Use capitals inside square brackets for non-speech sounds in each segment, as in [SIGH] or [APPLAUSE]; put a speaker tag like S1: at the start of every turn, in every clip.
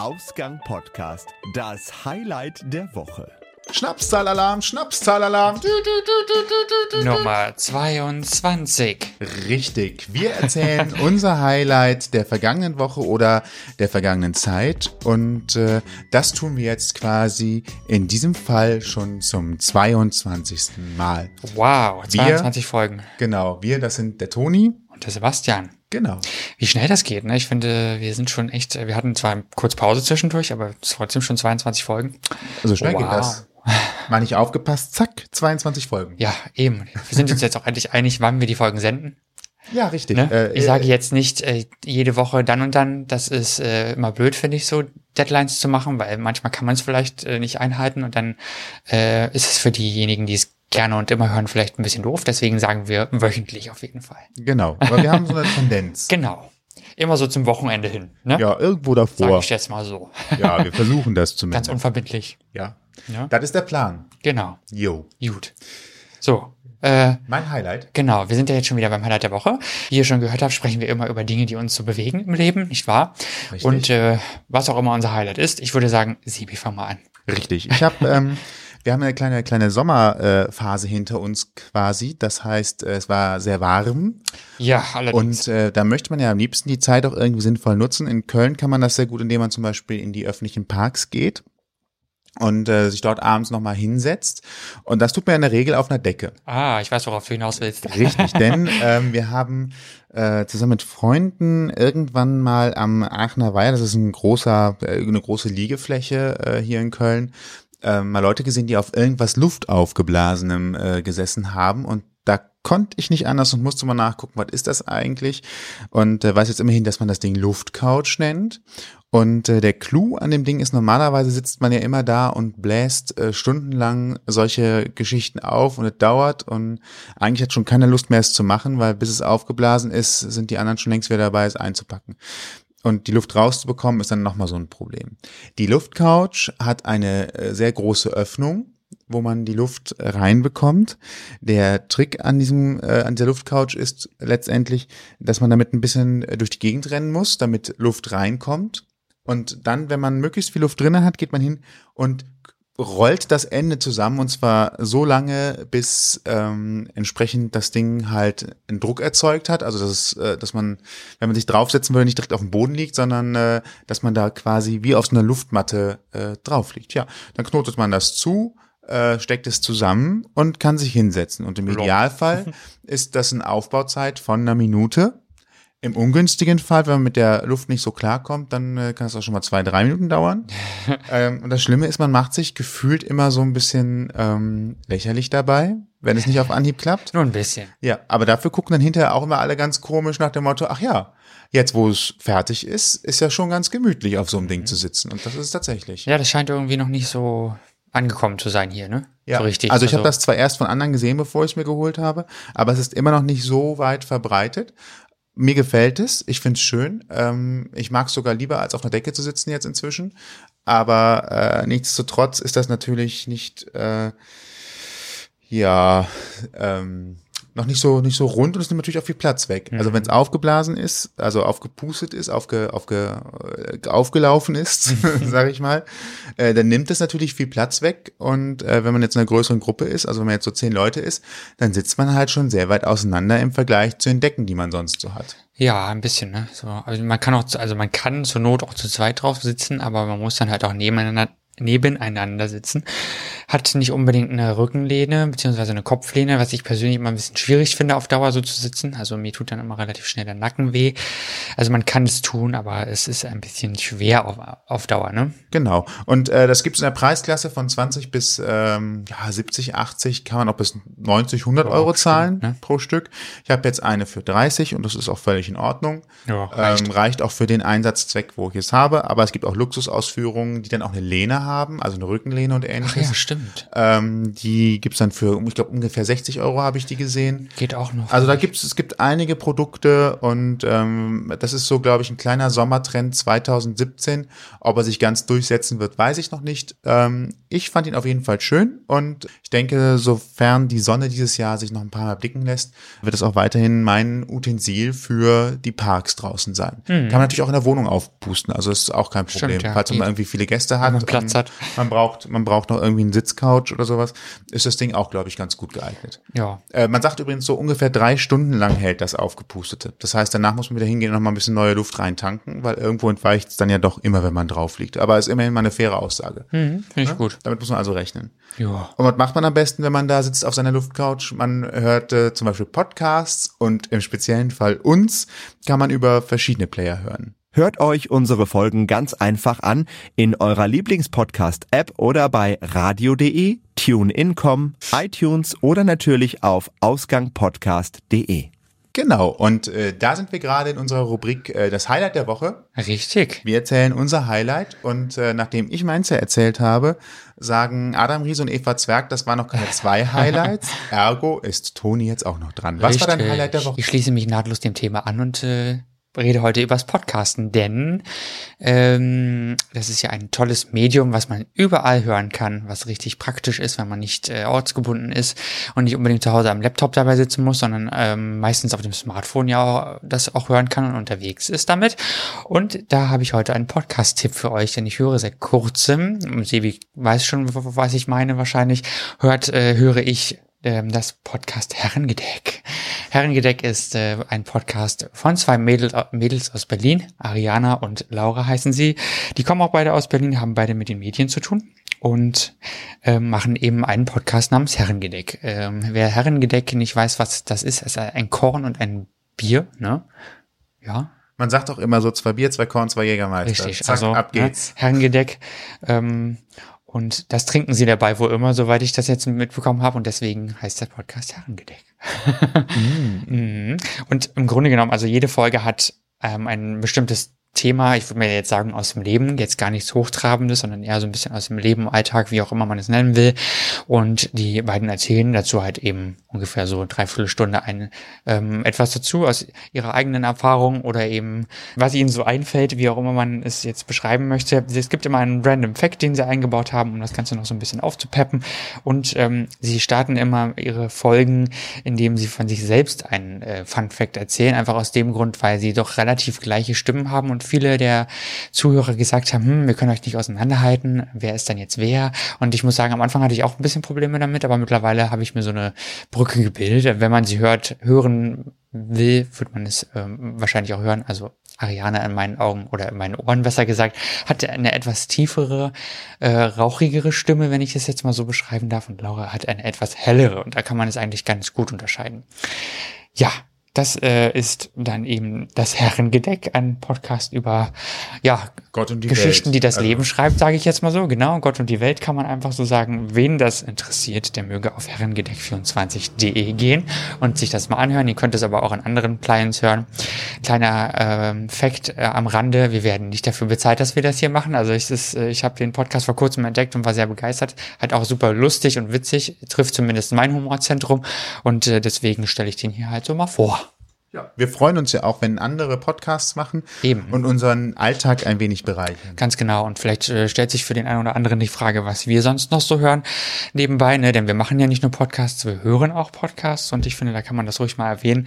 S1: Ausgang Podcast, das Highlight der Woche.
S2: Schnapszahlalarm, Schnapszahlalarm.
S3: Nummer 22.
S2: Richtig. Wir erzählen [LAUGHS] unser Highlight der vergangenen Woche oder der vergangenen Zeit. Und äh, das tun wir jetzt quasi in diesem Fall schon zum 22. Mal.
S3: Wow, 22
S2: wir,
S3: Folgen.
S2: Genau, wir, das sind der Toni.
S3: Und der Sebastian.
S2: Genau.
S3: Wie schnell das geht, ne? Ich finde, wir sind schon echt, wir hatten zwar kurz Pause zwischendurch, aber trotzdem schon 22 Folgen.
S2: Also schnell wow. geht das. Mal nicht aufgepasst, zack, 22 Folgen.
S3: Ja, eben. Wir sind uns jetzt auch endlich einig, wann wir die Folgen senden.
S2: Ja, richtig.
S3: Ne? Äh, ich sage jetzt nicht äh, jede Woche dann und dann. Das ist äh, immer blöd, finde ich, so Deadlines zu machen, weil manchmal kann man es vielleicht äh, nicht einhalten und dann äh, ist es für diejenigen, die es gerne und immer hören, vielleicht ein bisschen doof. Deswegen sagen wir wöchentlich auf jeden Fall.
S2: Genau, aber wir haben so eine Tendenz. [LAUGHS]
S3: Genau. Immer so zum Wochenende hin. Ne?
S2: Ja, irgendwo davor.
S3: Sag ich jetzt mal so.
S2: Ja, wir versuchen das [LAUGHS] zumindest.
S3: Ganz unverbindlich.
S2: Ja. ja. Das ist der Plan.
S3: Genau.
S2: Jo.
S3: Gut. So, äh,
S2: mein Highlight.
S3: Genau, wir sind ja jetzt schon wieder beim Highlight der Woche. Wie ihr schon gehört habt, sprechen wir immer über Dinge, die uns so bewegen im Leben, nicht wahr? Richtig. Und äh, was auch immer unser Highlight ist, ich würde sagen, Sibi, fang mal an.
S2: Richtig. Ich habe, ähm, [LAUGHS] wir haben eine kleine kleine Sommerphase äh, hinter uns quasi. Das heißt, äh, es war sehr warm.
S3: Ja, allerdings.
S2: Und äh, da möchte man ja am liebsten die Zeit auch irgendwie sinnvoll nutzen. In Köln kann man das sehr gut, indem man zum Beispiel in die öffentlichen Parks geht und äh, sich dort abends nochmal hinsetzt. Und das tut man in der Regel auf einer Decke.
S3: Ah, ich weiß, worauf du hinaus willst. [LAUGHS]
S2: Richtig, denn ähm, wir haben äh, zusammen mit Freunden irgendwann mal am Aachener Weiher, das ist ein großer, äh, eine große Liegefläche äh, hier in Köln, äh, mal Leute gesehen, die auf irgendwas Luftaufgeblasenem äh, gesessen haben und da konnte ich nicht anders und musste mal nachgucken, was ist das eigentlich? Und äh, weiß jetzt immerhin, dass man das Ding Luftcouch nennt. Und äh, der Clou an dem Ding ist, normalerweise sitzt man ja immer da und bläst äh, stundenlang solche Geschichten auf und es dauert und eigentlich hat schon keiner Lust mehr es zu machen, weil bis es aufgeblasen ist, sind die anderen schon längst wieder dabei, es einzupacken. Und die Luft rauszubekommen, ist dann nochmal so ein Problem. Die Luftcouch hat eine äh, sehr große Öffnung wo man die Luft reinbekommt. Der Trick an diesem äh, an der Luftcouch ist letztendlich, dass man damit ein bisschen äh, durch die Gegend rennen muss, damit Luft reinkommt. Und dann, wenn man möglichst viel Luft drinne hat, geht man hin und rollt das Ende zusammen und zwar so lange, bis ähm, entsprechend das Ding halt einen Druck erzeugt hat. Also dass, äh, dass man, wenn man sich draufsetzen würde, nicht direkt auf dem Boden liegt, sondern äh, dass man da quasi wie auf so einer Luftmatte äh, drauf liegt. Ja, dann knotet man das zu, äh, steckt es zusammen und kann sich hinsetzen. Und im Idealfall [LAUGHS] ist das eine Aufbauzeit von einer Minute. Im ungünstigen Fall, wenn man mit der Luft nicht so klarkommt, dann äh, kann es auch schon mal zwei, drei Minuten dauern. [LAUGHS] ähm, und das Schlimme ist, man macht sich gefühlt immer so ein bisschen ähm, lächerlich dabei, wenn es nicht auf Anhieb klappt. [LAUGHS]
S3: Nur ein bisschen.
S2: Ja, aber dafür gucken dann hinterher auch immer alle ganz komisch nach dem Motto, ach ja, jetzt wo es fertig ist, ist ja schon ganz gemütlich auf so einem Ding mhm. zu sitzen. Und das ist es tatsächlich.
S3: Ja, das scheint irgendwie noch nicht so angekommen zu sein hier, ne?
S2: Ja, so richtig. Also ich also, habe das zwar erst von anderen gesehen, bevor ich es mir geholt habe, aber es ist immer noch nicht so weit verbreitet. Mir gefällt es, ich finde es schön. Ähm, ich mag es sogar lieber, als auf einer Decke zu sitzen jetzt inzwischen. Aber äh, nichtsdestotrotz ist das natürlich nicht, äh, ja, ähm, noch nicht so nicht so rund und es nimmt natürlich auch viel Platz weg. Also mhm. Also wenn es aufgeblasen ist, also aufgepustet ist, aufge, aufge, äh, aufgelaufen ist, [LAUGHS] [LAUGHS] sage ich mal, äh, dann nimmt es natürlich viel Platz weg. Und äh, wenn man jetzt in einer größeren Gruppe ist, also wenn man jetzt so zehn Leute ist, dann sitzt man halt schon sehr weit auseinander im Vergleich zu den Decken, die man sonst so hat.
S3: Ja, ein bisschen, ne? So, also man kann auch, also man kann zur Not auch zu zweit drauf sitzen, aber man muss dann halt auch nebeneinander nebeneinander sitzen. Hat nicht unbedingt eine Rückenlehne beziehungsweise eine Kopflehne, was ich persönlich immer ein bisschen schwierig finde, auf Dauer so zu sitzen. Also mir tut dann immer relativ schnell der Nacken weh. Also man kann es tun, aber es ist ein bisschen schwer auf, auf Dauer, ne?
S2: Genau. Und äh, das gibt es in der Preisklasse von 20 bis ähm, ja, 70, 80, kann man auch bis 90, 100 oh, Euro zahlen stimmt, ne? pro Stück. Ich habe jetzt eine für 30 und das ist auch völlig in Ordnung. Ja, reicht. Ähm, reicht auch für den Einsatzzweck, wo ich es habe. Aber es gibt auch Luxusausführungen, die dann auch eine Lehne haben haben, also eine Rückenlehne und
S3: Ach
S2: ähnliches.
S3: ja, stimmt.
S2: Ähm, die gibt's dann für, ich glaube, ungefähr 60 Euro habe ich die gesehen.
S3: Geht auch noch.
S2: Also da gibt's es gibt einige Produkte und ähm, das ist so, glaube ich, ein kleiner Sommertrend 2017. Ob er sich ganz durchsetzen wird, weiß ich noch nicht. Ähm, ich fand ihn auf jeden Fall schön und ich denke, sofern die Sonne dieses Jahr sich noch ein paar Mal blicken lässt, wird es auch weiterhin mein Utensil für die Parks draußen sein. Kann man natürlich auch in der Wohnung aufpusten, also ist auch kein Problem.
S3: Stimmt, ja,
S2: Falls man irgendwie viele Gäste hat,
S3: Platz hat.
S2: man braucht, man braucht noch irgendwie einen Sitzcouch oder sowas, ist das Ding auch, glaube ich, ganz gut geeignet.
S3: ja.
S2: Äh, man sagt übrigens so ungefähr drei Stunden lang hält das aufgepustete. Das heißt, danach muss man wieder hingehen und noch mal ein bisschen neue Luft reintanken, weil irgendwo entweicht es dann ja doch immer, wenn man drauf liegt. Aber ist immerhin mal eine faire Aussage.
S3: Mhm, Finde ich gut.
S2: Damit muss man also rechnen.
S3: Ja.
S2: Und was macht man am besten, wenn man da sitzt auf seiner Luftcouch? Man hört äh, zum Beispiel Podcasts und im speziellen Fall uns kann man über verschiedene Player hören.
S1: Hört euch unsere Folgen ganz einfach an in eurer Lieblingspodcast-App oder bei radio.de, TuneIn.com, iTunes oder natürlich auf ausgangpodcast.de.
S2: Genau, und äh, da sind wir gerade in unserer Rubrik äh, das Highlight der Woche.
S3: Richtig.
S2: Wir erzählen unser Highlight und äh, nachdem ich meins ja erzählt habe, sagen Adam Ries und Eva Zwerg, das waren noch keine zwei [LAUGHS] Highlights. Ergo ist Toni jetzt auch noch dran. Was war dein. Highlight der Woche?
S3: Ich schließe mich nahtlos dem Thema an und äh, rede heute übers Podcasten, denn ähm, das ist ja ein tolles Medium, was man überall hören kann, was richtig praktisch ist, wenn man nicht äh, ortsgebunden ist und nicht unbedingt zu Hause am Laptop dabei sitzen muss, sondern ähm, meistens auf dem Smartphone ja auch, das auch hören kann und unterwegs ist damit. Und da habe ich heute einen Podcast-Tipp für euch, denn ich höre seit kurzem, Sebi weiß schon, was ich meine wahrscheinlich, hört, äh, höre ich das Podcast Herrengedeck. Herrengedeck ist äh, ein Podcast von zwei Mädel, Mädels aus Berlin, Ariana und Laura heißen sie. Die kommen auch beide aus Berlin, haben beide mit den Medien zu tun und ähm, machen eben einen Podcast namens Herrengedeck. Ähm, wer Herrengedeck nicht weiß, was das ist, ist ein Korn und ein Bier, ne? Ja,
S2: Man sagt auch immer so zwei Bier, zwei Korn, zwei Jägermeister.
S3: Richtig,
S2: Zack,
S3: also
S2: ab geht's.
S3: Ne, Herrengedeck. Ähm, und das trinken sie dabei wohl immer, soweit ich das jetzt mitbekommen habe. Und deswegen heißt der Podcast Herrengedeck. [LAUGHS] [LAUGHS] Mhm. Und im Grunde genommen, also jede Folge hat ähm, ein bestimmtes Thema, ich würde mir jetzt sagen, aus dem Leben, jetzt gar nichts Hochtrabendes, sondern eher so ein bisschen aus dem Leben, Alltag, wie auch immer man es nennen will. Und die beiden erzählen dazu halt eben ungefähr so dreiviertel Stunde ein, ähm, etwas dazu aus ihrer eigenen Erfahrung oder eben, was ihnen so einfällt, wie auch immer man es jetzt beschreiben möchte. Es gibt immer einen random Fact, den sie eingebaut haben, um das Ganze noch so ein bisschen aufzupeppen. Und ähm, sie starten immer ihre Folgen, indem sie von sich selbst einen äh, Fun Fact erzählen, einfach aus dem Grund, weil sie doch relativ gleiche Stimmen haben und viele der Zuhörer gesagt haben, hm, wir können euch nicht auseinanderhalten, wer ist denn jetzt wer? Und ich muss sagen, am Anfang hatte ich auch ein bisschen Probleme damit, aber mittlerweile habe ich mir so eine Brücke gebildet. Wenn man sie hört, hören will, wird man es ähm, wahrscheinlich auch hören. Also Ariana in meinen Augen oder in meinen Ohren besser gesagt, hat eine etwas tiefere, äh, rauchigere Stimme, wenn ich es jetzt mal so beschreiben darf. Und Laura hat eine etwas hellere und da kann man es eigentlich ganz gut unterscheiden. Ja, das äh, ist dann eben das Herrengedeck, ein Podcast über ja
S2: Gott und die
S3: Geschichten,
S2: Welt.
S3: die das
S2: Also,
S3: Leben schreibt, sage ich jetzt mal so. Genau, Gott und die Welt kann man einfach so sagen. Wen das interessiert, der möge auf herrengedeck24.de gehen und sich das mal anhören. Ihr könnt es aber auch in anderen Clients hören. Kleiner ähm, Fact äh, am Rande, wir werden nicht dafür bezahlt, dass wir das hier machen. Also ich, ist, äh, ich habe den Podcast vor kurzem entdeckt und war sehr begeistert. Hat auch super lustig und witzig, trifft zumindest mein Humorzentrum und äh, deswegen stelle ich den hier halt so mal vor.
S2: Ja. Wir freuen uns ja auch, wenn andere Podcasts machen
S3: Eben.
S2: und unseren Alltag ein wenig bereichern.
S3: Ganz genau. Und vielleicht äh, stellt sich für den einen oder anderen die Frage, was wir sonst noch so hören nebenbei, ne? Denn wir machen ja nicht nur Podcasts, wir hören auch Podcasts und ich finde, da kann man das ruhig mal erwähnen.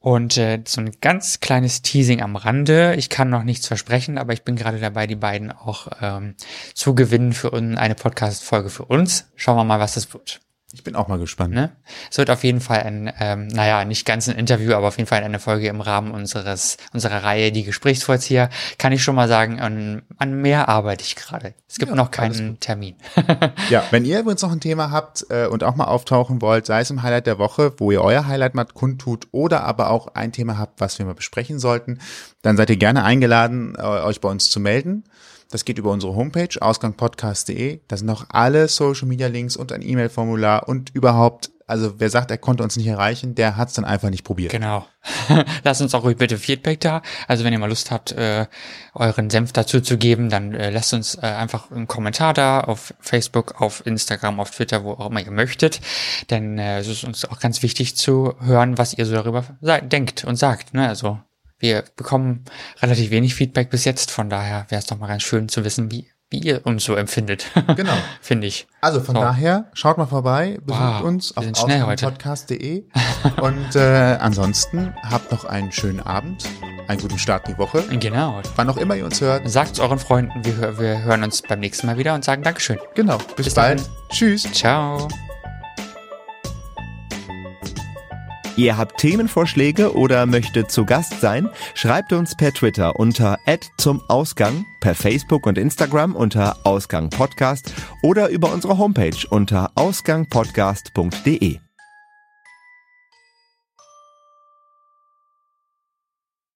S3: Und äh, so ein ganz kleines Teasing am Rande. Ich kann noch nichts versprechen, aber ich bin gerade dabei, die beiden auch ähm, zu gewinnen für eine Podcast-Folge für uns. Schauen wir mal, was das wird.
S2: Ich bin auch mal gespannt.
S3: Ne? Es wird auf jeden Fall ein, ähm, naja, nicht ganz ein Interview, aber auf jeden Fall eine Folge im Rahmen unseres unserer Reihe Die Gesprächsvollzieher. Kann ich schon mal sagen, an, an mehr arbeite ich gerade. Es gibt
S2: Ja,
S3: noch keinen Termin. [LAUGHS]
S2: Ja, wenn ihr übrigens noch ein Thema habt äh, und auch mal auftauchen wollt, sei es im Highlight der Woche, wo ihr euer Highlight mal kundtut, oder aber auch ein Thema habt, was wir mal besprechen sollten, dann seid ihr gerne eingeladen, euch bei uns zu melden. Das geht über unsere Homepage ausgangpodcast.de. Da sind auch alle Social Media Links und ein E-Mail-Formular und überhaupt also wer sagt, er konnte uns nicht erreichen, der hat es dann einfach nicht probiert.
S3: Genau. [LAUGHS] Lasst uns auch ruhig bitte Feedback da. Also wenn ihr mal Lust habt, äh, euren Senf dazu zu geben, dann äh, lasst uns äh, einfach einen Kommentar da auf Facebook, auf Instagram, auf Twitter, wo auch immer ihr möchtet. Denn äh, es ist uns auch ganz wichtig zu hören, was ihr so darüber denkt und sagt. Ne? Also wir bekommen relativ wenig Feedback bis jetzt, von daher wäre es doch mal ganz schön zu wissen, wie wie ihr uns so empfindet. [LAUGHS]
S2: Genau.
S3: Finde ich.
S2: Also von so. daher, schaut mal vorbei, besucht wow, uns auf podcast.de [LAUGHS] und äh, ansonsten habt noch einen schönen Abend, einen guten Start in die Woche.
S3: Genau.
S2: Wann auch immer ihr uns hört.
S3: Sagt euren Freunden, wir, wir hören uns beim nächsten Mal wieder und sagen Dankeschön.
S2: Genau. Bis, Bis bald. Tschüss.
S3: Ciao.
S1: Ihr habt Themenvorschläge oder möchtet zu Gast sein? Schreibt uns per Twitter unter zum Ausgang, per Facebook und Instagram unter Ausgang Podcast oder über unsere Homepage unter ausgangpodcast.de.